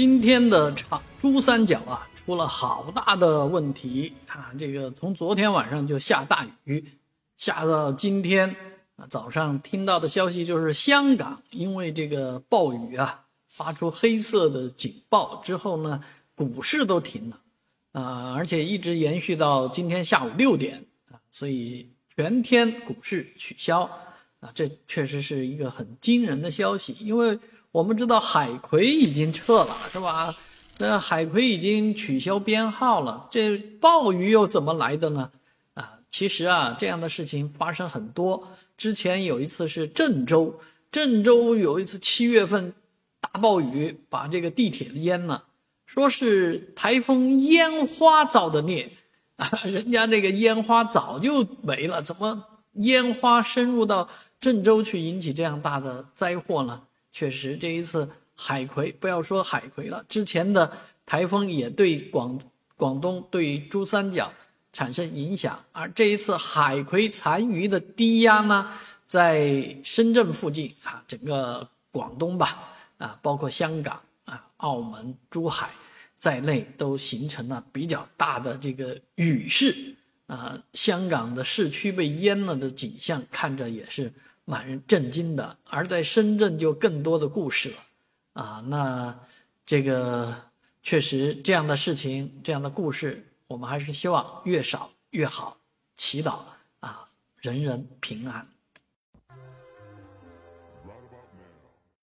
今天的长珠三角啊，出了好大的问题啊！这个从昨天晚上就下大雨，下到今天啊早上听到的消息就是香港因为这个暴雨啊，发出黑色的警报之后呢，股市都停了啊，而且一直延续到今天下午六点啊，所以全天股市取消啊，这确实是一个很惊人的消息，因为。我们知道海葵已经撤了，是吧？那海葵已经取消编号了，这暴雨又怎么来的呢？啊，其实啊，这样的事情发生很多。之前有一次是郑州，郑州有一次七月份大暴雨，把这个地铁淹了，说是台风烟花造的孽啊，人家这个烟花早就没了，怎么烟花深入到郑州去，引起这样大的灾祸呢？确实，这一次海葵，不要说海葵了，之前的台风也对广广东、对珠三角产生影响。而这一次海葵残余的低压呢，在深圳附近啊，整个广东吧，啊，包括香港啊、澳门、珠海在内，都形成了比较大的这个雨势啊。香港的市区被淹了的景象，看着也是。蛮人震惊的，而在深圳就更多的故事了，啊，那这个确实这样的事情，这样的故事，我们还是希望越少越好，祈祷啊，人人平安。